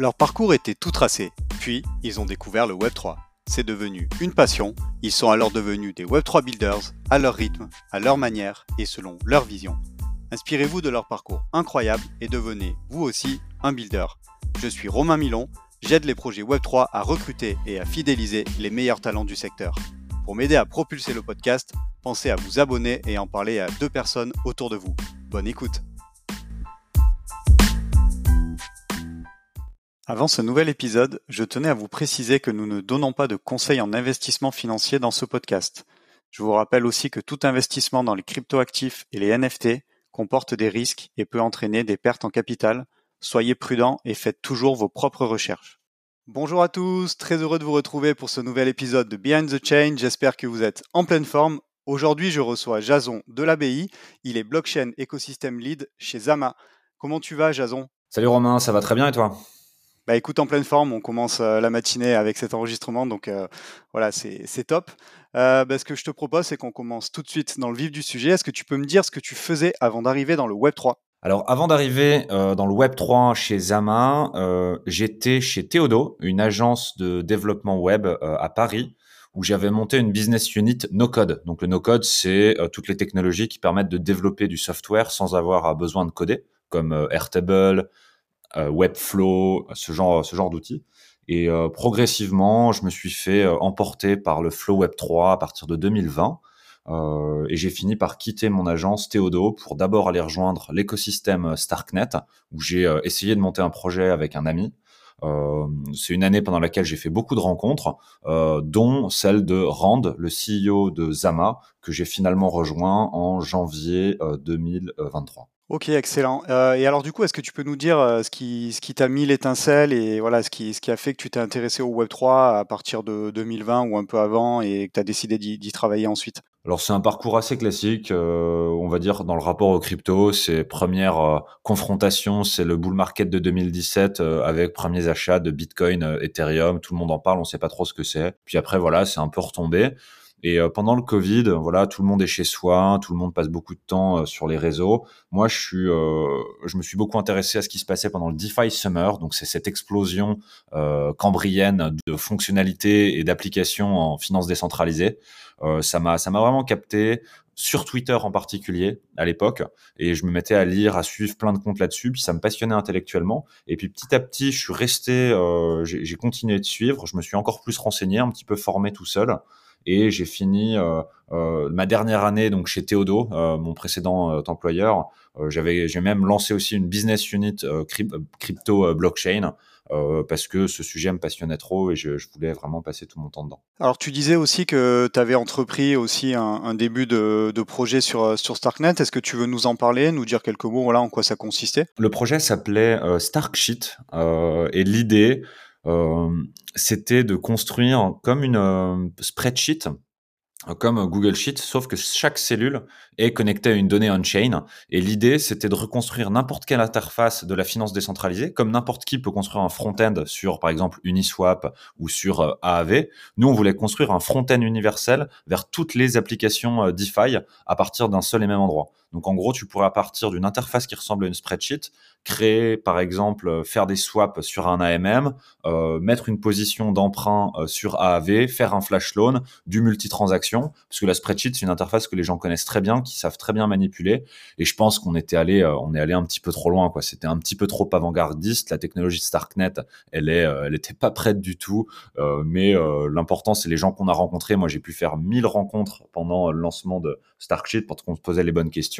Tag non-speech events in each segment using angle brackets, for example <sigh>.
Leur parcours était tout tracé, puis ils ont découvert le Web3. C'est devenu une passion, ils sont alors devenus des Web3 builders, à leur rythme, à leur manière et selon leur vision. Inspirez-vous de leur parcours incroyable et devenez, vous aussi, un builder. Je suis Romain Milon, j'aide les projets Web3 à recruter et à fidéliser les meilleurs talents du secteur. Pour m'aider à propulser le podcast, pensez à vous abonner et en parler à deux personnes autour de vous. Bonne écoute Avant ce nouvel épisode, je tenais à vous préciser que nous ne donnons pas de conseils en investissement financier dans ce podcast. Je vous rappelle aussi que tout investissement dans les cryptoactifs et les NFT comporte des risques et peut entraîner des pertes en capital. Soyez prudents et faites toujours vos propres recherches. Bonjour à tous, très heureux de vous retrouver pour ce nouvel épisode de Behind the Chain. J'espère que vous êtes en pleine forme. Aujourd'hui, je reçois Jason de l'ABI. Il est blockchain écosystème lead chez Zama. Comment tu vas, Jason? Salut Romain, ça va très bien et toi? Bah écoute, en pleine forme, on commence euh, la matinée avec cet enregistrement, donc euh, voilà, c'est top. Euh, bah, ce que je te propose, c'est qu'on commence tout de suite dans le vif du sujet. Est-ce que tu peux me dire ce que tu faisais avant d'arriver dans le Web 3 alors, avant d'arriver dans le Web 3 chez Zama, j'étais chez Théodo, une agence de développement web à Paris, où j'avais monté une business unit no code. Donc, le no code, c'est toutes les technologies qui permettent de développer du software sans avoir besoin de coder, comme Airtable, Webflow, ce genre, ce genre d'outils. Et euh, progressivement, je me suis fait euh, emporter par le Flow Web 3 à partir de 2020. Euh, et j'ai fini par quitter mon agence Théodo pour d'abord aller rejoindre l'écosystème Starknet, où j'ai essayé de monter un projet avec un ami. Euh, c'est une année pendant laquelle j'ai fait beaucoup de rencontres, euh, dont celle de Rand, le CEO de Zama, que j'ai finalement rejoint en janvier 2023. Ok, excellent. Euh, et alors du coup, est-ce que tu peux nous dire euh, ce qui, ce qui t'a mis l'étincelle et voilà ce qui, ce qui a fait que tu t'es intéressé au Web 3 à partir de 2020 ou un peu avant et que tu as décidé d'y travailler ensuite? Alors c'est un parcours assez classique, euh, on va dire dans le rapport au crypto, c'est première confrontation, c'est le bull market de 2017 avec premiers achats de Bitcoin, Ethereum, tout le monde en parle, on sait pas trop ce que c'est. Puis après voilà, c'est un peu retombé. Et euh, pendant le Covid, voilà, tout le monde est chez soi, tout le monde passe beaucoup de temps euh, sur les réseaux. Moi, je suis, euh, je me suis beaucoup intéressé à ce qui se passait pendant le DeFi Summer. Donc, c'est cette explosion cambrienne de fonctionnalités et d'applications en finance décentralisée. ça m'a, ça m'a vraiment capté sur Twitter en particulier à l'époque et je me mettais à lire à suivre plein de comptes là-dessus puis ça me passionnait intellectuellement et puis petit à petit je suis resté j'ai continué de suivre je me suis encore plus renseigné un petit peu formé tout seul et j'ai fini euh, euh, ma dernière année donc chez Théodo, euh, mon précédent employeur. j'avais, j'ai même lancé aussi une business unit crypto blockchain. parce que ce sujet me passionnait trop et je, je, voulais vraiment passer tout mon temps dedans. Alors tu disais aussi que tu avais entrepris aussi un, un début de, de, projet sur, sur Starknet. Est-ce que tu veux nous en parler, nous dire quelques mots voilà, en quoi ça consistait? Le projet s'appelait euh, Starksheet et l'idée, c'était de construire comme une euh, spreadsheet comme Google Sheet, sauf que chaque cellule est connectée à une donnée on-chain. Et l'idée, c'était de reconstruire n'importe quelle interface de la finance décentralisée, comme n'importe qui peut construire un front-end sur, par exemple, Uniswap ou sur euh, AAV. Nous, on voulait construire un front-end universel vers toutes les applications DeFi à partir d'un seul et même endroit. Donc, en gros, tu pourrais, à partir d'une interface qui ressemble à une spreadsheet, créer, par exemple, euh, faire des swaps sur un AMM, euh, mettre une position d'emprunt euh, sur AAV, faire un flash loan, du multitransaction, parce que la spreadsheet, c'est une interface que les gens connaissent très bien, qui savent très bien manipuler. Et je pense qu'on était allé, on est allé un petit peu trop loin, quoi. C'était un petit peu trop avant-gardiste. La technologie Starknet, elle est, elle était pas prête du tout. mais l'important, c'est les gens qu'on a rencontrés. Moi, j'ai pu faire 1000 rencontres pendant le lancement de Starksheet pour qu'on se posait les bonnes questions.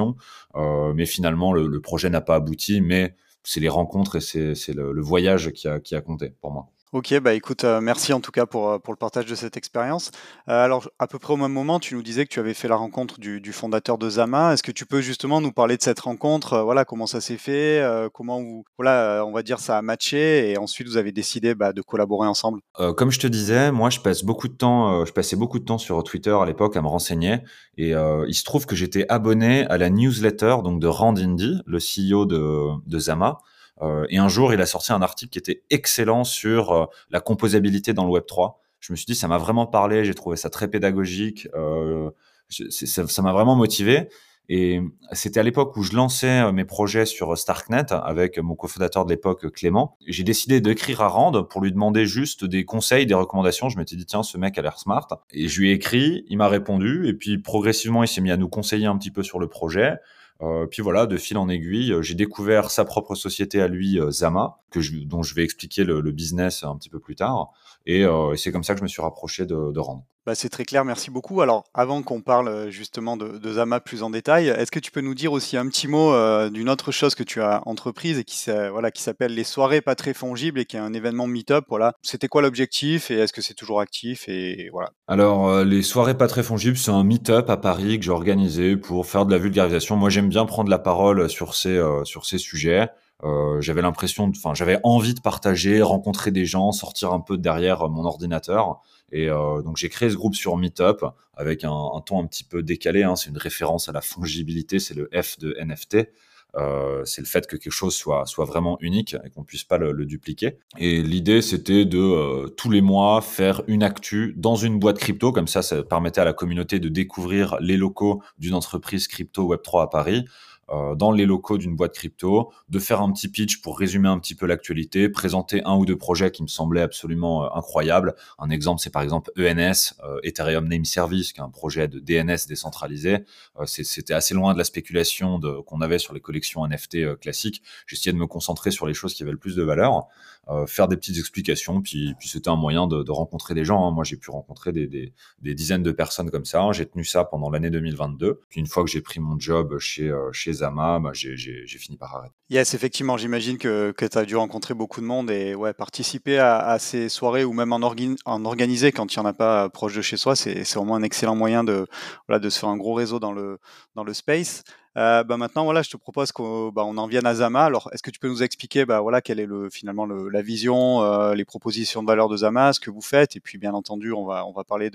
Mais finalement, le, projet n'a pas abouti. Mais c'est les rencontres et c'est le, voyage qui a compté pour moi. Ok, bah écoute, euh, merci en tout cas pour, euh, pour le partage de cette expérience. Euh, alors, à peu près au même moment, tu nous disais que tu avais fait la rencontre du, fondateur de Zama. Est-ce que tu peux justement nous parler de cette rencontre Voilà, comment ça s'est fait Comment vous, voilà, on va dire ça a matché et ensuite vous avez décidé bah, de collaborer ensemble? Comme je te disais, moi je passe beaucoup de temps, je passais beaucoup de temps sur Twitter à l'époque à me renseigner et il se trouve que j'étais abonné à la newsletter donc de Rand Indy, le CEO de Zama. Euh, et un jour, il a sorti un article qui était excellent sur euh, la composabilité dans le Web 3. Je me suis dit, ça m'a vraiment parlé, j'ai trouvé ça très pédagogique, euh, ça m'a vraiment motivé. Et c'était à l'époque où je lançais mes projets sur Starknet avec mon cofondateur de l'époque, Clément. J'ai décidé d'écrire à Rand pour lui demander juste des conseils, des recommandations. Je m'étais dit, tiens, ce mec a l'air smart. Et je lui ai écrit, il m'a répondu. Et puis, progressivement, il s'est mis à nous conseiller un petit peu sur le projet. Euh, puis voilà, de fil en aiguille, j'ai découvert sa propre société à lui, euh, Zama, dont je vais expliquer le, business un petit peu plus tard. Et, euh, c'est comme ça que je me suis rapproché de, de Rand. Bah, c'est très clair, merci beaucoup. Alors, avant qu'on parle euh, justement de, de, Zama plus en détail, est-ce que tu peux nous dire aussi un petit mot euh, d'une autre chose que tu as entreprise et qui, voilà, qui s'appelle les soirées pas très fongibles et qui est un événement meet-up Voilà. C'était quoi l'objectif et est-ce que c'est toujours actif et voilà. Alors, euh, les soirées pas très fongibles, c'est un meet-up à Paris que j'ai organisé pour faire de la vulgarisation. Moi, j'aime bien prendre la parole sur ces, sur ces sujets. Euh, j'avais l'impression, enfin, j'avais envie de partager, rencontrer des gens, sortir un peu derrière mon ordinateur. Et euh, donc j'ai créé ce groupe sur Meetup avec un, un ton un petit peu décalé. Hein. C'est une référence à la fongibilité, c'est le F de NFT. Euh, c'est le fait que quelque chose soit, soit vraiment unique et qu'on puisse pas le, le dupliquer. Et l'idée, c'était de euh, tous les mois faire une actu dans une boîte crypto, comme ça, ça permettait à la communauté de découvrir les locaux d'une entreprise crypto Web3 à Paris, euh, dans les locaux d'une boîte crypto, de faire un petit pitch pour résumer un petit peu l'actualité, présenter un ou deux projets qui me semblaient absolument euh, incroyables. Un exemple, c'est par exemple ENS, euh, Ethereum Name Service, qui est un projet de DNS décentralisé. C'était assez loin de la spéculation qu'on avait sur les collections NFT classiques. J'essayais de me concentrer sur les choses qui avaient le plus de valeur. Euh, faire des petites explications. Puis, c'était un moyen de, rencontrer des gens. Hein. Moi, j'ai pu rencontrer des, dizaines de personnes comme ça. J'ai tenu ça pendant l'année 2022. Puis une fois que j'ai pris mon job chez, euh, chez Zama, bah, j'ai fini par arrêter. Yes, effectivement, j'imagine que, que tu as dû rencontrer beaucoup de monde et ouais, participer à, ces soirées ou même en, organiser quand il n'y en a pas proche de chez soi, c'est vraiment un excellent moyen de, voilà, de se faire un gros réseau dans le, dans le space. Euh, bah maintenant, voilà, je te propose qu'on bah, en vienne à Zama. Alors, est-ce que tu peux nous expliquer, bah, voilà, quelle est le, finalement le, la vision, euh, les propositions de valeur de Zama, ce que vous faites, et puis bien entendu, on va, parler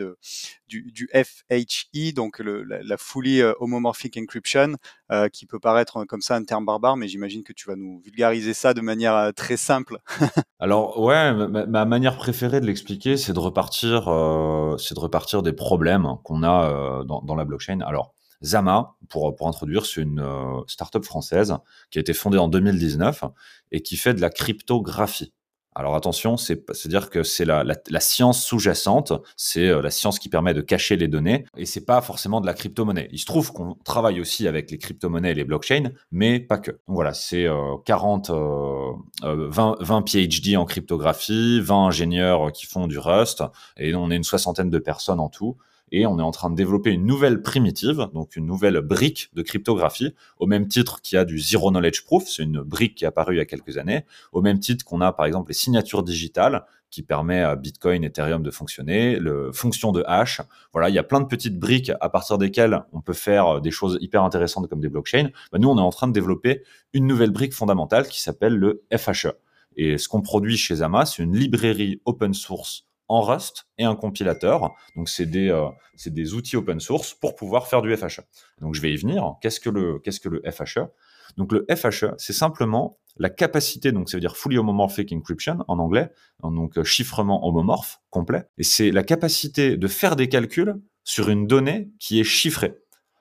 du, du FHE, donc la, Fully euh, Homomorphic Encryption, euh, qui peut paraître comme ça un terme barbare, mais j'imagine que tu vas nous vulgariser ça de manière très simple. <laughs> Alors, ouais, ma, ma, manière préférée de l'expliquer, c'est de repartir, des problèmes qu'on a dans, dans la blockchain. Alors, Zama, pour, pour introduire, c'est une euh, startup française qui a été fondée en 2019 et qui fait de la cryptographie. Alors attention, c'est-à-dire que c'est la, la, science sous-jacente, c'est euh, la science qui permet de cacher les données, et c'est pas forcément de la crypto-monnaie. Il se trouve qu'on travaille aussi avec les crypto-monnaies et les blockchains, mais pas que. Donc voilà, c'est euh, 40, euh, 20, 20 PhD en cryptographie, 20 ingénieurs qui font du Rust, et on est une soixantaine de personnes en tout et on est en train de développer une nouvelle primitive, donc une nouvelle brique de cryptographie, au même titre qu'il y a du Zero Knowledge Proof, c'est une brique qui est apparue il y a quelques années, au même titre qu'on a par exemple les signatures digitales, qui permet à Bitcoin, Ethereum de fonctionner, le fonction de hash. Voilà, il y a plein de petites briques à partir desquelles on peut faire des choses hyper intéressantes comme des blockchains. Bah, nous, on est en train de développer une nouvelle brique fondamentale qui s'appelle le FHE. Et ce qu'on produit chez Zama, c'est une librairie open source en Rust et un compilateur. Donc, c'est des, euh, outils open source pour pouvoir faire du FHE. Donc, je vais y venir. Qu'est-ce que le, qu'est-ce FHE Donc, le FHE, c'est simplement la capacité, donc ça veut dire Fully Homomorphic Encryption en anglais, donc euh, chiffrement homomorphe complet. Et c'est la capacité de faire des calculs sur une donnée qui est chiffrée.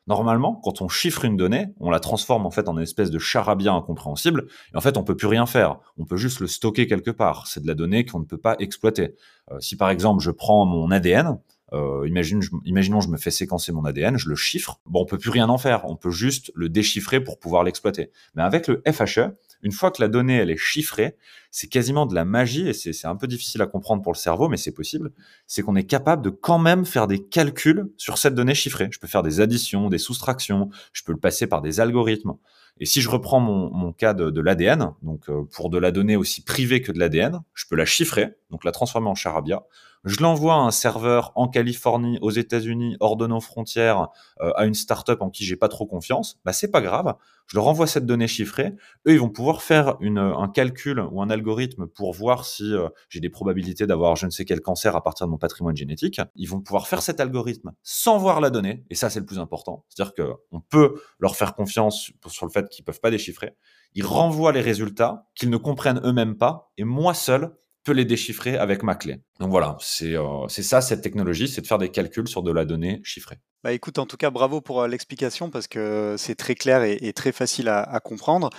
Normalement, quand on chiffre une donnée, on la transforme en fait en une espèce de charabia incompréhensible, et en fait, on peut plus rien faire. On peut juste le stocker quelque part. C'est de la donnée qu'on ne peut pas exploiter. Euh, si par exemple, je prends mon ADN, euh, imagine, je, imaginons, je me fais séquencer mon ADN, je le chiffre. Bon, on peut plus rien en faire. On peut juste le déchiffrer pour pouvoir l'exploiter. Mais avec le FHE, une fois que la donnée elle est chiffrée, c'est quasiment de la magie et c'est un peu difficile à comprendre pour le cerveau, mais c'est possible. C'est qu'on est capable de quand même faire des calculs sur cette donnée chiffrée. Je peux faire des additions, des soustractions, je peux le passer par des algorithmes. Et si je reprends mon, cas de, de l'ADN, donc euh, pour de la donnée aussi privée que de l'ADN, je peux la chiffrer, donc la transformer en charabia je l'envoie à un serveur en Californie, aux États-Unis, hors de nos frontières, euh, à une startup en qui j'ai pas trop confiance, bah c'est pas grave. Je leur envoie cette donnée chiffrée. Eux, ils vont pouvoir faire une, un calcul ou un algorithme pour voir si euh, j'ai des probabilités d'avoir je ne sais quel cancer à partir de mon patrimoine génétique. Ils vont pouvoir faire cet algorithme sans voir la donnée, et ça c'est le plus important. C'est-à-dire que on peut leur faire confiance sur le fait qu'ils peuvent pas déchiffrer. Ils renvoient les résultats qu'ils ne comprennent eux-mêmes pas, et moi seul, peut les déchiffrer avec ma clé. Donc voilà, c'est euh, ça cette technologie, c'est de faire des calculs sur de la donnée chiffrée. Bah écoute, en tout cas, bravo pour l'explication parce que c'est très clair et, très facile à, comprendre.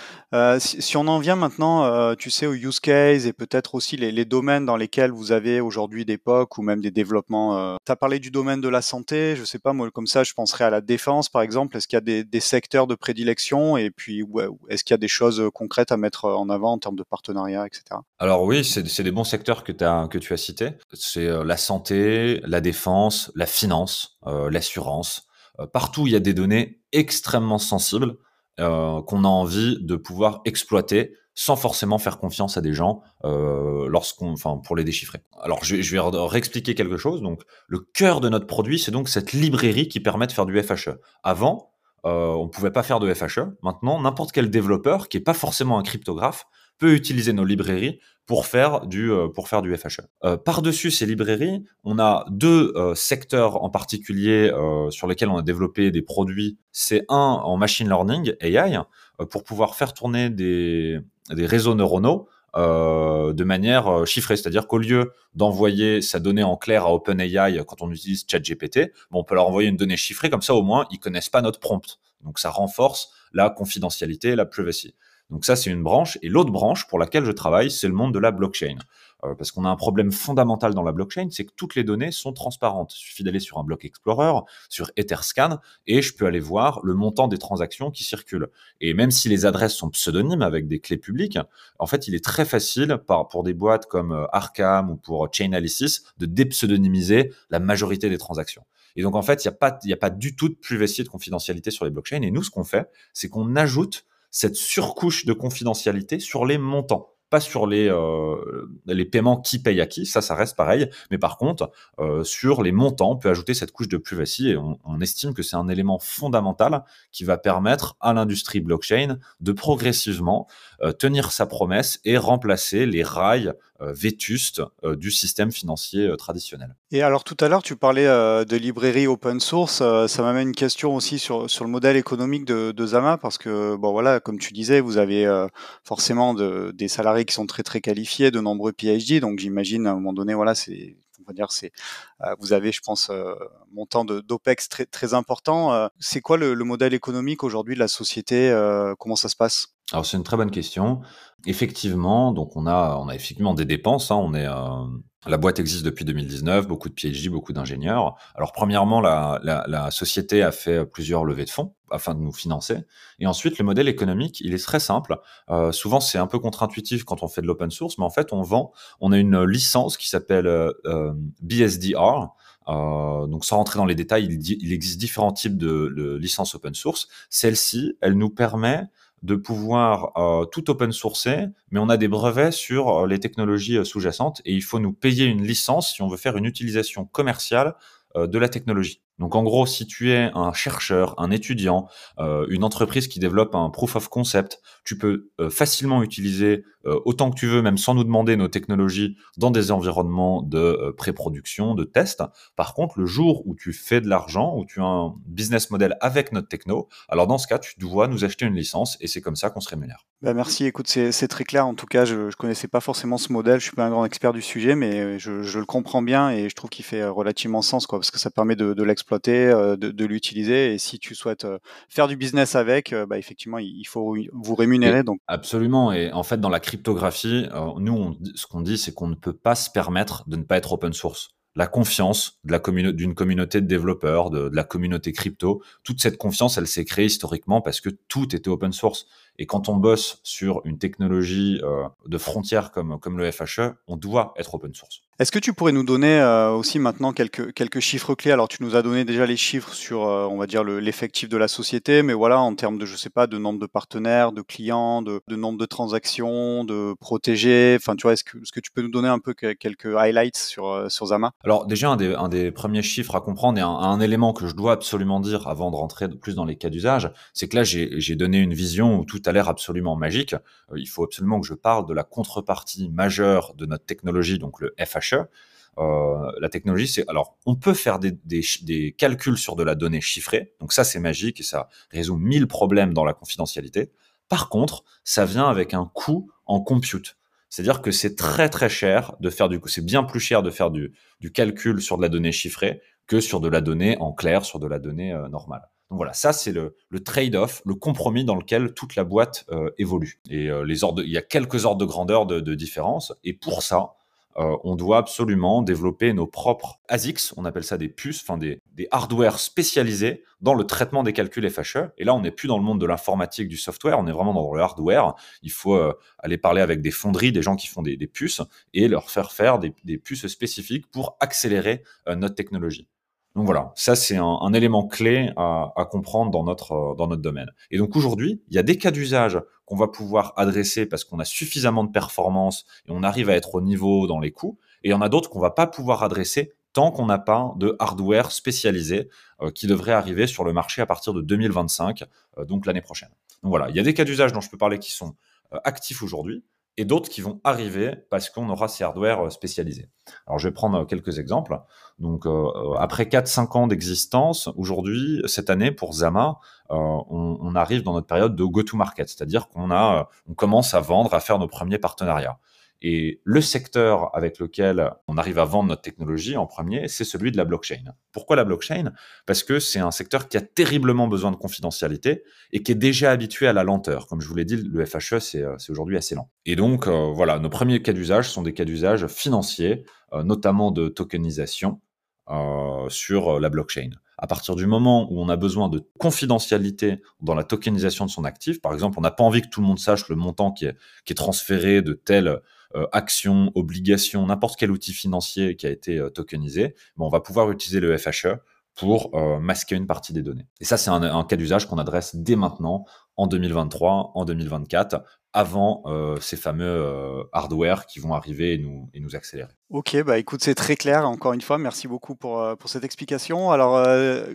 Si, on en vient maintenant, euh, tu sais, aux use case et peut-être aussi les, domaines dans lesquels vous avez aujourd'hui des POC ou même des développements. Euh, tu as parlé du domaine de la santé, je sais pas, moi, comme ça, je penserais à la défense, par exemple. Est-ce qu'il y a des, secteurs de prédilection et puis est-ce qu'il y a des choses concrètes à mettre en avant en termes de partenariat, etc. Alors oui, c'est des bons secteurs que, as, que tu as cités. C'est la santé, la défense, la finance, l'assurance. Euh, partout, il y a des données extrêmement sensibles euh, qu'on a envie de pouvoir exploiter sans forcément faire confiance à des gens euh, lorsqu'on, enfin, pour les déchiffrer. Alors, je, vais réexpliquer quelque chose. Donc, le cœur de notre produit, c'est donc cette librairie qui permet de faire du FHE. Avant, on pouvait pas faire de FHE. Maintenant, n'importe quel développeur qui est pas forcément un cryptographe peut utiliser nos librairies pour faire du, euh, pour faire du FHE. Euh, Par-dessus ces librairies, on a deux euh, secteurs en particulier sur lesquels on a développé des produits. C'est un en machine learning, AI, pour pouvoir faire tourner des, des réseaux neuronaux de manière chiffrée. C'est-à-dire qu'au lieu d'envoyer sa donnée en clair à OpenAI quand on utilise ChatGPT, bon, on peut leur envoyer une donnée chiffrée, comme ça au moins ils connaissent pas notre prompt. Donc ça renforce la confidentialité la privacy. Donc ça, c'est une branche. Et l'autre branche pour laquelle je travaille, c'est le monde de la blockchain. Euh, parce qu'on a un problème fondamental dans la blockchain, c'est que toutes les données sont transparentes. Il suffit d'aller sur un bloc Explorer, sur Etherscan, et je peux aller voir le montant des transactions qui circulent. Et même si les adresses sont pseudonymes avec des clés publiques, en fait, il est très facile pour des boîtes comme euh, Arkham ou pour Chainalysis de dépseudonymiser la majorité des transactions. Et donc, en fait, il n'y a, pas, a pas du tout de privacy et de confidentialité sur les blockchains. Et nous, ce qu'on fait, c'est qu'on ajoute cette surcouche de confidentialité sur les montants pas sur les, euh, les paiements qui payent à qui, ça, ça reste pareil. Mais par contre, euh, sur les montants, on peut ajouter cette couche de privacy et on, estime que c'est un élément fondamental qui va permettre à l'industrie blockchain de progressivement euh, tenir sa promesse et remplacer les rails vétustes du système financier traditionnel. Et alors tout à l'heure, tu parlais de librairie open source. ça m'amène une question aussi sur, sur le modèle économique de, Zama, parce que, bon voilà, comme tu disais, vous avez forcément de, des salariés qui sont très très qualifiés, de nombreux PhD, donc j'imagine à un moment donné, voilà, c'est on va dire c'est vous avez je pense un montant d'opex très très important c'est quoi le, le, modèle économique aujourd'hui de la société comment ça se passe? Alors c'est une très bonne question. Effectivement, donc on a, on a effectivement des dépenses. Hein. On est, euh, la boîte existe depuis 2019, beaucoup de PhD, beaucoup d'ingénieurs. Alors premièrement, la, la, la, société a fait plusieurs levées de fonds afin de nous financer. Et ensuite, le modèle économique, il est très simple. Euh, souvent, c'est un peu contre-intuitif quand on fait de l'open source, mais en fait, on vend, on a une licence qui s'appelle euh, BSDR. Euh, donc sans rentrer dans les détails, il, il existe différents types de, de licences open source. Celle-ci, elle nous permet de pouvoir euh, tout open sourcer, mais on a des brevets sur euh, les technologies euh, sous-jacentes et il faut nous payer une licence si on veut faire une utilisation commerciale de la technologie. Donc en gros, si tu es un chercheur, un étudiant, euh, une entreprise qui développe un proof of concept, tu peux euh, facilement utiliser euh, autant que tu veux, même sans nous demander nos technologies, dans des environnements de pré-production, de test. Par contre, le jour où tu fais de l'argent, où tu as un business model avec notre techno, alors dans ce cas, tu dois nous acheter une licence et c'est comme ça qu'on se rémunère. Bah merci, écoute, c'est très clair. En tout cas, je ne connaissais pas forcément ce modèle, je suis pas un grand expert du sujet, mais je, je le comprends bien et je trouve qu'il fait relativement sens, quoi, parce que ça permet de, de l'exploiter exploiter, euh, de, de l'utiliser. Et si tu souhaites euh, faire du business avec, euh, bah, effectivement, il faut vous rémunérer. Donc. Absolument. Et en fait, dans la cryptographie, nous, on, ce qu'on dit, c'est qu'on ne peut pas se permettre de ne pas être open source la confiance de la communauté d'une communauté de développeurs, de, de, la communauté crypto. Toute cette confiance, elle s'est créée historiquement parce que tout était open source. Et quand on bosse sur une technologie euh, de frontière comme, comme le FHE, on doit être open source. Est-ce que tu pourrais nous donner euh, aussi maintenant quelques, quelques chiffres clés? Alors, tu nous as donné déjà les chiffres sur, euh, on va dire, l'effectif de la société, mais voilà, en termes de, je sais pas, de nombre de partenaires, de clients, de, de nombre de transactions, de protégés. Enfin, tu vois, est-ce que, est-ce que tu peux nous donner un peu quelques highlights sur, sur Zama? Alors, déjà, un des, un des premiers chiffres à comprendre et un, un, élément que je dois absolument dire avant de rentrer plus dans les cas d'usage, c'est que là, j'ai donné une vision où tout a l'air absolument magique. il faut absolument que je parle de la contrepartie majeure de notre technologie, donc le FHE euh, la technologie, c'est alors on peut faire des, calculs sur de la donnée chiffrée, donc ça c'est magique et ça résout mille problèmes dans la confidentialité. Par contre, ça vient avec un coût en compute. C'est-à-dire que c'est très très cher de faire du c'est bien plus cher de faire du, du calcul sur de la donnée chiffrée que sur de la donnée en clair, sur de la donnée normale. Donc voilà, ça c'est le, trade-off, le compromis dans lequel toute la boîte évolue. Et ordres, il y a quelques ordres de grandeur de, différence. Et pour ça, euh, on doit absolument développer nos propres ASICs, on appelle ça des puces, enfin des, des hardware spécialisés dans le traitement des calculs FHE. Et là, on n'est plus dans le monde de l'informatique, du software, on est vraiment dans le hardware. Il faut euh, aller parler avec des fonderies, des gens qui font des, puces, et leur faire faire des, puces spécifiques pour accélérer euh, notre technologie. Donc voilà, ça c'est un, élément clé à, comprendre dans notre, euh, dans notre domaine. Et donc aujourd'hui, il y a des cas d'usage qu'on va pouvoir adresser parce qu'on a suffisamment de performance et on arrive à être au niveau dans les coûts. Et il y en a d'autres qu'on va pas pouvoir adresser tant qu'on n'a pas de hardware spécialisé euh, qui devrait arriver sur le marché à partir de 2025, euh, donc l'année prochaine. Donc voilà, il y a des cas d'usage dont je peux parler qui sont actifs aujourd'hui et d'autres qui vont arriver parce qu'on aura ces hardware spécialisés. Alors je vais prendre quelques exemples. Donc euh, après 4-5 ans d'existence, aujourd'hui, cette année pour Zama, euh, on, on, arrive dans notre période de go-to-market, c'est-à-dire qu'on a, on commence à vendre, à faire nos premiers partenariats. Et le secteur avec lequel on arrive à vendre notre technologie en premier, c'est celui de la blockchain. Pourquoi la blockchain? Parce que c'est un secteur qui a terriblement besoin de confidentialité et qui est déjà habitué à la lenteur. Comme je vous l'ai dit, le FHE, euh, c'est aujourd'hui assez lent. Et donc, euh, voilà, nos premiers cas d'usage sont des cas d'usage financiers, euh, notamment de tokenisation sur la blockchain. À partir du moment où on a besoin de confidentialité dans la tokenisation de son actif, par exemple, on n'a pas envie que tout le monde sache le montant qui est, qui est transféré de telle euh, action, obligation, n'importe quel outil financier qui a été euh, tokenisé, on va pouvoir utiliser le FHE pour euh, masquer une partie des données. Et ça, c'est un, cas d'usage qu'on adresse dès maintenant, en 2023, en 2024, avant ces fameux hardware qui vont arriver et nous, et nous accélérer. Ok, bah écoute, c'est très clair. Encore une fois, merci beaucoup pour, pour cette explication. Alors,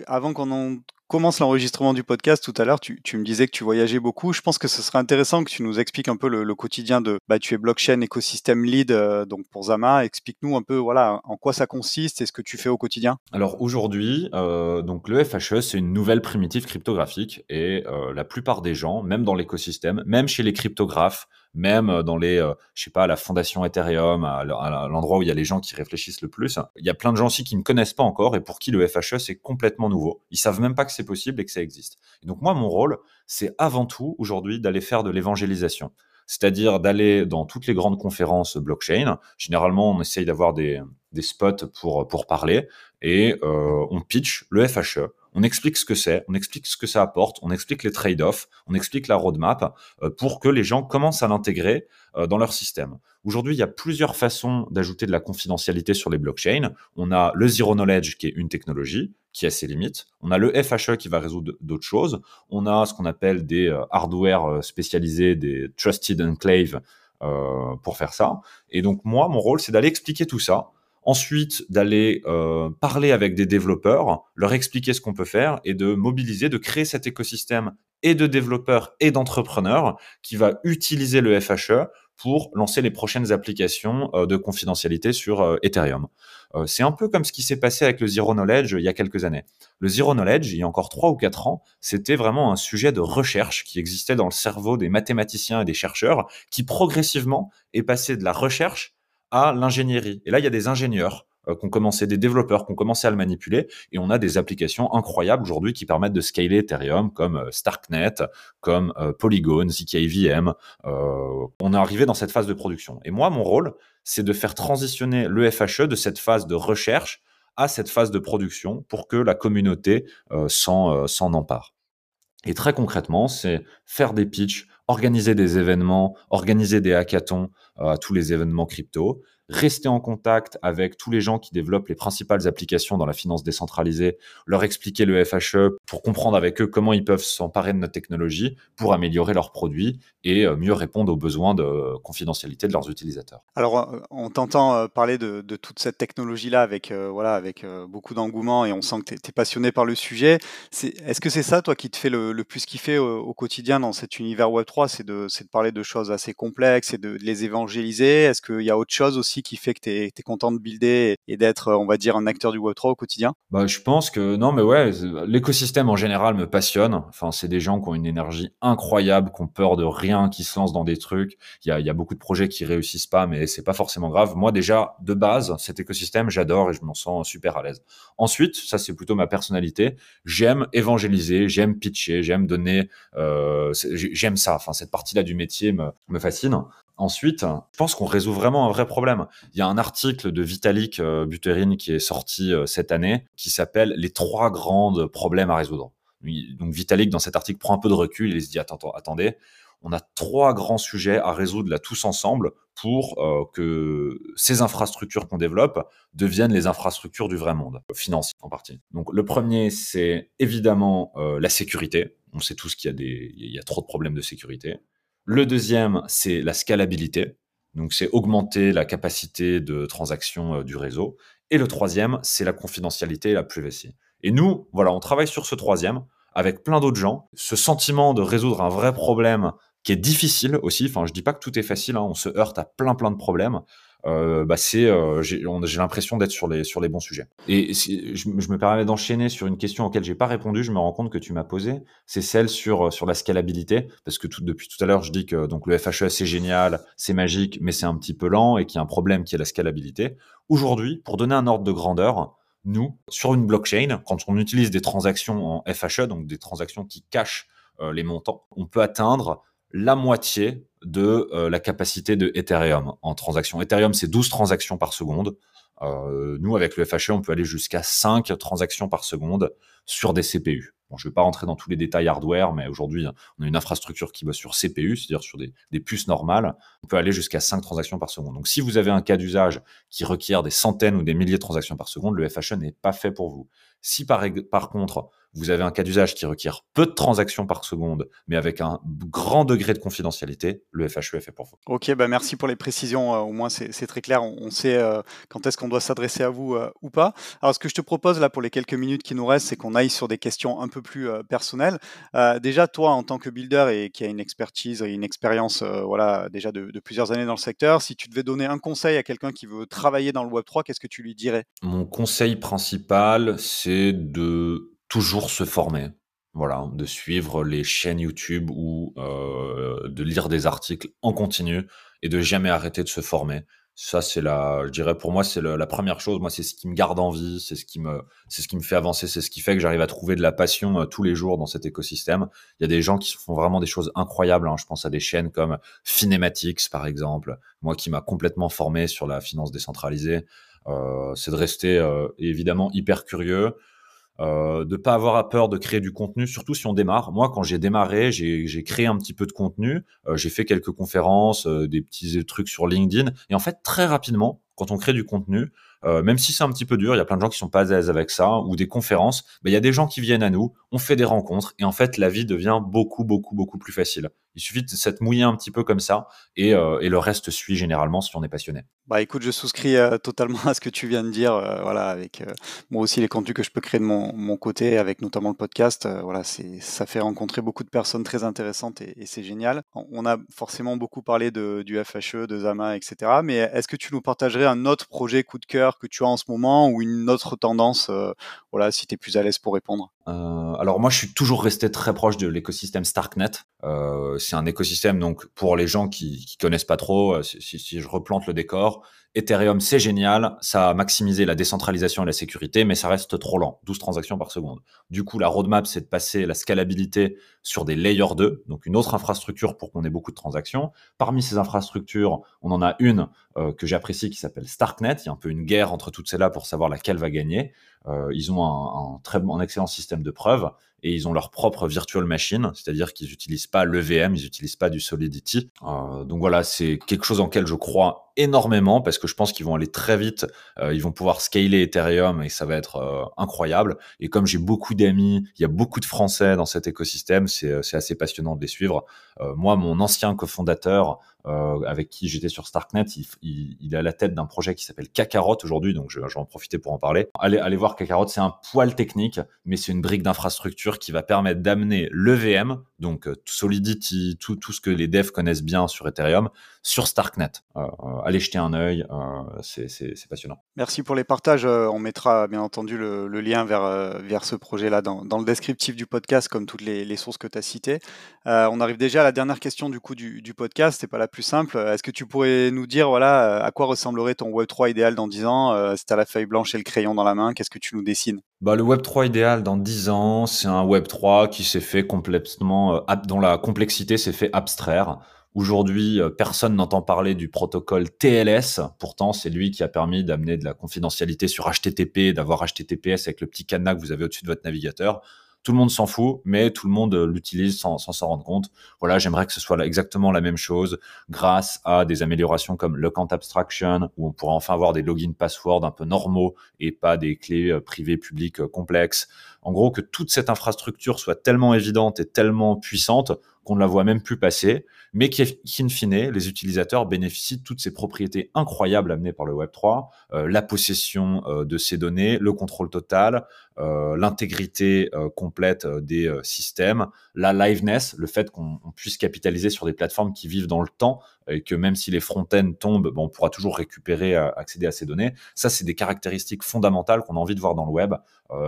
avant qu'on en commence l'enregistrement du podcast tout à l'heure, tu, me disais que tu voyageais beaucoup. Je pense que ce serait intéressant que tu nous expliques un peu le, quotidien de. Bah, tu es blockchain écosystème lead euh, donc pour Zama. Explique-nous un peu voilà en quoi ça consiste et ce que tu fais au quotidien. Alors aujourd'hui, euh, donc le FHE c'est une nouvelle primitive cryptographique et euh, la plupart des gens, même dans l'écosystème, même chez les cryptographes, même euh, dans les, euh, je sais pas, la fondation Ethereum, à, l'endroit où il y a les gens qui réfléchissent le plus. Il y a plein de gens aussi qui ne connaissent pas encore et pour qui le FHE c'est complètement nouveau. Ils savent même pas que c'est possible et que ça existe. Et donc moi, mon rôle, c'est avant tout aujourd'hui d'aller faire de l'évangélisation c'est-à-dire d'aller dans toutes les grandes conférences blockchain. Généralement, on essaye d'avoir des, spots pour, pour parler et euh, on pitch le FHE on explique ce que c'est, on explique ce que ça apporte, on explique les trade-offs, on explique la roadmap euh, pour que les gens commencent à l'intégrer euh, dans leur système. Aujourd'hui, il y a plusieurs façons d'ajouter de la confidentialité sur les blockchains. On a le zero knowledge qui est une technologie qui a ses limites. On a le FHE qui va résoudre d'autres choses. On a ce qu'on appelle des euh, hardware spécialisés, des trusted enclave pour faire ça. Et donc moi, mon rôle, c'est d'aller expliquer tout ça ensuite d'aller euh, parler avec des développeurs, leur expliquer ce qu'on peut faire et de mobiliser, de créer cet écosystème et de développeurs et d'entrepreneurs qui va utiliser le FHE pour lancer les prochaines applications euh, de confidentialité sur euh, Ethereum. c'est un peu comme ce qui s'est passé avec le Zero Knowledge il y a quelques années. Le Zero Knowledge, il y a encore trois ou quatre ans, c'était vraiment un sujet de recherche qui existait dans le cerveau des mathématiciens et des chercheurs, qui progressivement est passé de la recherche à l'ingénierie. Et là, il y a des ingénieurs euh, qui ont commencé, des développeurs qui ont commencé à le manipuler, et on a des applications incroyables aujourd'hui qui permettent de scaler Ethereum, comme euh, Starknet, comme euh, Polygon, ZKVM. on est arrivé dans cette phase de production. Et moi, mon rôle, c'est de faire transitionner le FHE de cette phase de recherche à cette phase de production pour que la communauté s'en empare. Et très concrètement, c'est faire des pitchs, organiser des événements, organiser des hackathons à tous les événements crypto, rester en contact avec tous les gens qui développent les principales applications dans la finance décentralisée, leur expliquer le FHE pour comprendre avec eux comment ils peuvent s'emparer de notre technologie pour améliorer leurs produits et euh, mieux répondre aux besoins de confidentialité de leurs utilisateurs. Alors, euh, on t'entend euh, parler de, toute cette technologie-là avec, voilà, avec beaucoup d'engouement et on sent que tu es, passionné par le sujet. Est-ce que c'est ça, toi, qui te fait le, plus kiffer au, quotidien dans cet univers Web3 C'est de, parler de choses assez complexes et de les évangéliser Est-ce qu'il y a autre chose aussi qui fait que tu es, content de builder et, d'être, on va dire, un acteur du Web3 au quotidien? Bah, Je pense que non, mais ouais, l'écosystème en général me passionne. Enfin, c'est des gens qui ont une énergie incroyable, qui ont peur de rien, qui se lancent dans des trucs. Il y a, beaucoup de projets qui réussissent pas, mais c'est pas forcément grave. Moi, déjà, de base, cet écosystème, j'adore et je m'en sens super à l'aise. Ensuite, ça, c'est plutôt ma personnalité. J'aime évangéliser, j'aime pitcher, j'aime donner, euh, j'aime ça. Enfin, cette partie-là du métier me fascine. Ensuite, je pense qu'on résout vraiment un vrai problème. Il y a un article de Vitalik euh, Buterin qui est sorti euh, cette année qui s'appelle Les trois grands problèmes à résoudre. Donc Vitalik, dans cet article, prend un peu de recul et se dit, attendez, on a trois grands sujets à résoudre là tous ensemble pour euh, que ces infrastructures qu'on développe deviennent les infrastructures du vrai monde, financier en partie. Donc le premier, c'est évidemment la sécurité. On sait tous qu'il y y a trop de problèmes de sécurité. Le deuxième, c'est la scalabilité. Donc, c'est augmenter la capacité de transaction euh, du réseau. Et le troisième, c'est la confidentialité et la privacy. Et nous, voilà, on travaille sur ce troisième avec plein d'autres gens. Ce sentiment de résoudre un vrai problème qui est difficile aussi. Enfin, je dis pas que tout est facile. Hein. on se heurte à plein plein de problèmes. Euh, bah c'est euh, j'ai l'impression d'être sur les sur les bons sujets. Et je, me permets d'enchaîner sur une question auquel j'ai pas répondu. Je me rends compte que tu m'as posé. C'est celle sur sur la scalabilité, parce que depuis tout à l'heure je dis que donc le FHE c'est génial, c'est magique, mais c'est un petit peu lent et qu'il y a un problème qui est la scalabilité. Aujourd'hui, pour donner un ordre de grandeur, nous sur une blockchain, quand on utilise des transactions en FHE, donc des transactions qui cachent euh, les montants, on peut atteindre la moitié de euh, la capacité de Ethereum en transaction. Ethereum, c'est 12 transactions par seconde. Euh, nous, avec le FHE, on peut aller jusqu'à 5 transactions par seconde sur des CPU. Je ne vais pas rentrer dans tous les détails hardware, mais aujourd'hui, on a une infrastructure qui bosse sur CPU, c'est-à-dire sur des, puces normales. On peut aller jusqu'à 5 transactions par seconde. Donc, si vous avez un cas d'usage qui requiert des centaines ou des milliers de transactions par seconde, le FHE n'est pas fait pour vous. Si par contre, vous avez un cas d'usage qui requiert peu de transactions par seconde, mais avec un grand degré de confidentialité, le FHE est fait pour vous. Ok, bah merci pour les précisions. Euh, au moins, c'est très clair. On, sait euh, quand est-ce qu'on doit s'adresser à vous euh, ou pas. Alors, ce que je te propose là pour les quelques minutes qui nous restent, c'est qu'on aille sur des questions un peu plus personnelles. déjà, toi, en tant que builder et qui a une expertise et une expérience, voilà, déjà de, de, plusieurs années dans le secteur, si tu devais donner un conseil à quelqu'un qui veut travailler dans le Web 3, qu'est-ce que tu lui dirais? Mon conseil principal, c'est de toujours se former. Voilà, de suivre les chaînes YouTube ou euh, de lire des articles en continu et de jamais arrêter de se former. Ça, c'est la, je dirais pour moi, c'est la première chose. Moi, c'est ce qui me garde en vie, c'est ce qui me, c'est ce qui me fait avancer, c'est ce qui fait que j'arrive à trouver de la passion euh, tous les jours dans cet écosystème. Il y a des gens qui font vraiment des choses incroyables. Hein. Je pense à des chaînes comme Finematics, par exemple. Moi, qui m'a complètement formé sur la finance décentralisée. Euh, c'est de rester euh, évidemment hyper curieux, euh, de pas avoir peur de créer du contenu, surtout si on démarre. Moi, quand j'ai démarré, j'ai créé un petit peu de contenu, euh, j'ai fait quelques conférences, euh, des petits trucs sur LinkedIn, et en fait, très rapidement, quand on crée du contenu, euh, même si c'est un petit peu dur, il y a plein de gens qui sont pas à l'aise avec ça, ou des conférences, il y a des gens qui viennent à nous, on fait des rencontres, et en fait, la vie devient beaucoup, beaucoup, beaucoup plus facile. Il suffit de s'être mouillé un petit peu comme ça, et, euh, et, le reste suit généralement si on est passionné. Bah écoute, je souscris euh, totalement à ce que tu viens de dire. voilà, avec moi aussi les contenus que je peux créer de mon, mon côté, avec notamment le podcast. voilà, ça fait rencontrer beaucoup de personnes très intéressantes et, c'est génial. On a forcément beaucoup parlé du FHE, de Zama, etc. Mais est-ce que tu nous partagerais un autre projet coup de cœur que tu as en ce moment ou une autre tendance euh, Voilà, si tu es plus à l'aise pour répondre. Euh, alors moi, je suis toujours resté très proche de l'écosystème Starknet. Euh, c'est un écosystème donc pour les gens qui, qui connaissent pas trop. Si, si, je replante le décor, Ethereum, c'est génial, ça a maximisé la décentralisation et la sécurité, mais ça reste trop lent, 12 transactions par seconde. Du coup, la roadmap, c'est de passer la scalabilité sur des layers 2, donc une autre infrastructure pour qu'on ait beaucoup de transactions. Parmi ces infrastructures, on en a une euh, que j'apprécie qui s'appelle Starknet. Il y a un peu une guerre entre toutes celles-là pour savoir laquelle va gagner. Euh, ils ont un, très un excellent système de preuves et ils ont leur propre virtual machine, c'est-à-dire qu'ils n'utilisent pas l'EVM, ils n'utilisent pas du Solidity. Euh, donc voilà, c'est quelque chose en lequel je crois énormément parce que je pense qu'ils vont aller très vite, euh, ils vont pouvoir scaler Ethereum et ça va être euh, incroyable. Et comme j'ai beaucoup d'amis, il y a beaucoup de Français dans cet écosystème, c'est assez passionnant de les suivre. Moi, mon ancien cofondateur, avec qui j'étais sur Starknet, il, il, est à la tête d'un projet qui s'appelle Kakarot aujourd'hui, donc je, je, vais en profiter pour en parler. Allez, allez voir Kakarot, c'est un poil technique, mais c'est une brique d'infrastructure qui va permettre d'amener l'EVM, donc Solidity, tout, tout ce que les devs connaissent bien sur Ethereum, sur Starknet. Euh, allez jeter un œil, c'est passionnant. Merci pour les partages. on mettra bien entendu le, lien vers, vers ce projet-là dans, le descriptif du podcast, comme toutes les, sources que tu as citées. on arrive déjà à la dernière question du coup du, du podcast, c'est pas la plus simple. Est-ce que tu pourrais nous dire voilà, à quoi ressemblerait ton Web3 idéal dans 10 ans? Si tu as la feuille blanche et le crayon dans la main, qu'est-ce que tu nous dessines? Bah, Le Web3 idéal dans 10 ans, c'est un Web3 qui s'est fait complètement, dont la complexité s'est fait abstraire. Aujourd'hui, euh, personne n'entend parler du protocole TLS. Pourtant, c'est lui qui a permis d'amener de la confidentialité sur HTTP, d'avoir HTTPS avec le petit cadenas que vous avez au-dessus de votre navigateur. Tout le monde s'en fout, mais tout le monde euh, l'utilise sans s'en rendre compte. Voilà, j'aimerais que ce soit exactement la même chose grâce à des améliorations comme le Abstraction, où on pourra enfin avoir des logins passwords un peu normaux et pas des clés euh, privées publiques complexes. En gros, que toute cette infrastructure soit tellement évidente et tellement puissante qu'on ne la voit même plus passer, mais qui, in fine, les utilisateurs bénéficient de toutes ces propriétés incroyables amenées par le Web3, euh, la possession euh, de ces données, le contrôle total, euh, l'intégrité complète des systèmes, la liveness, le fait qu'on puisse capitaliser sur des plateformes qui vivent dans le temps et que même si les front-ends tombent, on pourra toujours récupérer, accéder à ces données. Ça, c'est des caractéristiques fondamentales qu'on a envie de voir dans le web.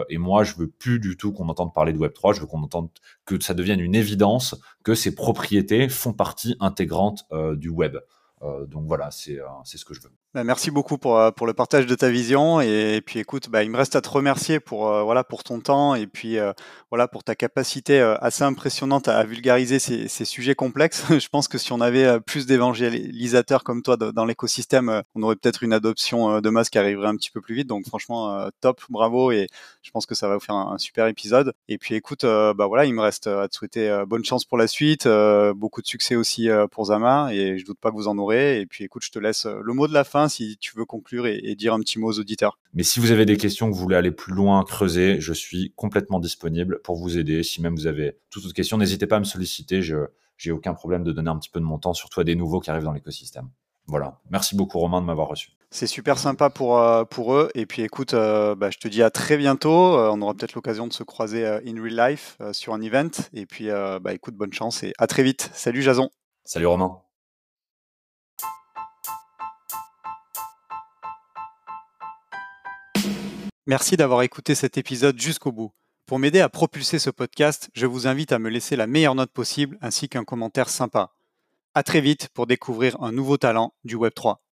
et moi, je veux plus du tout qu'on entende parler de Web3. Je veux qu'on entende que ça devienne une évidence que ces propriétés font partie intégrante euh, du web. Euh, donc voilà, euh, c'est ce que je veux. Bah, merci beaucoup pour, euh, pour le partage de ta vision et, puis écoute, bah, il me reste à te remercier pour euh, voilà pour ton temps et puis euh, voilà pour ta capacité assez impressionnante à, vulgariser ces, sujets complexes. <laughs> Je pense que si on avait plus d'évangélisateurs comme toi dans l'écosystème, on aurait peut-être une adoption de masse qui arriverait un petit peu plus vite. Donc franchement, top, bravo et je pense que ça va vous faire un, super épisode. Et puis écoute, bah voilà, il me reste à te souhaiter bonne chance pour la suite, beaucoup de succès aussi pour Zama et je doute pas que vous en aurez. Et puis écoute, je te laisse le mot de la fin si tu veux conclure et, dire un petit mot aux auditeurs. Mais si vous avez des questions, que vous voulez aller plus loin, creuser, je suis complètement disponible pour vous aider. Si même vous avez toute autre question, n'hésitez pas à me solliciter. Je j'ai aucun problème de donner un petit peu de mon temps, surtout à des nouveaux qui arrivent dans l'écosystème. Voilà. Merci beaucoup Romain de m'avoir reçu. C'est super sympa pour, euh, pour eux. Et puis écoute, euh, bah, je te dis à très bientôt. Euh, on aura peut-être l'occasion de se croiser in real life sur un event. Et puis bah, écoute, bonne chance et à très vite. Salut Jason. Salut Romain. Merci d'avoir écouté cet épisode jusqu'au bout. Pour m'aider à propulser ce podcast, je vous invite à me laisser la meilleure note possible ainsi qu'un commentaire sympa. À très vite pour découvrir un nouveau talent du Web3.